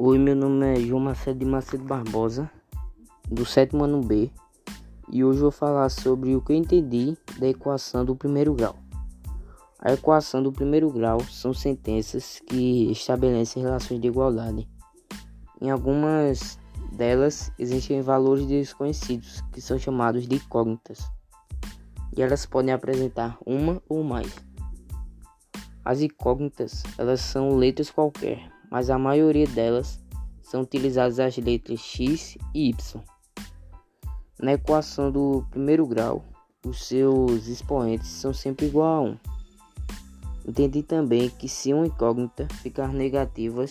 Oi, meu nome é João Macedo de Macedo Barbosa, do sétimo ano B, e hoje vou falar sobre o que eu entendi da equação do primeiro grau. A equação do primeiro grau são sentenças que estabelecem relações de igualdade. Em algumas delas existem valores desconhecidos, que são chamados de incógnitas, e elas podem apresentar uma ou mais. As incógnitas, elas são letras qualquer, mas a maioria delas são utilizadas as letras x e y. Na equação do primeiro grau, os seus expoentes são sempre igual a 1. Entendi também que se uma incógnita ficar negativa,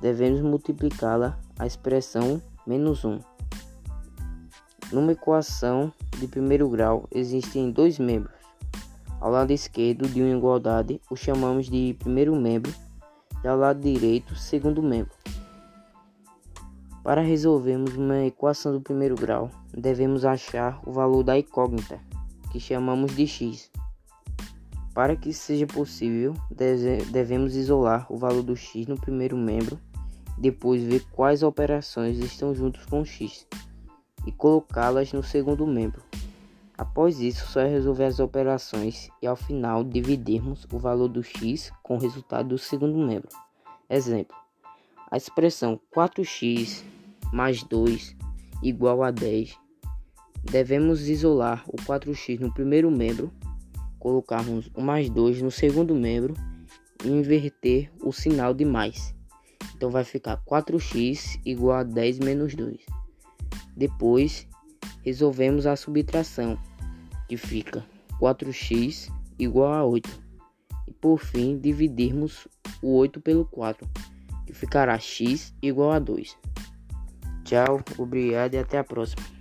devemos multiplicá-la a expressão menos 1. Numa equação de primeiro grau existem dois membros. Ao lado esquerdo de uma igualdade, o chamamos de primeiro membro ao lado direito, segundo membro. Para resolvermos uma equação do primeiro grau, devemos achar o valor da incógnita, que chamamos de x. Para que seja possível, devemos isolar o valor do x no primeiro membro, depois ver quais operações estão juntos com x e colocá-las no segundo membro. Após isso, só é resolver as operações e ao final dividirmos o valor do x com o resultado do segundo membro. Exemplo: a expressão 4x mais 2 igual a 10. Devemos isolar o 4x no primeiro membro, colocarmos o mais 2 no segundo membro e inverter o sinal de mais. Então vai ficar 4x igual a 10 menos 2. Depois, resolvemos a subtração que fica 4x igual a 8. E por fim, dividirmos o 8 pelo 4, que ficará x igual a 2. Tchau, obrigado e até a próxima.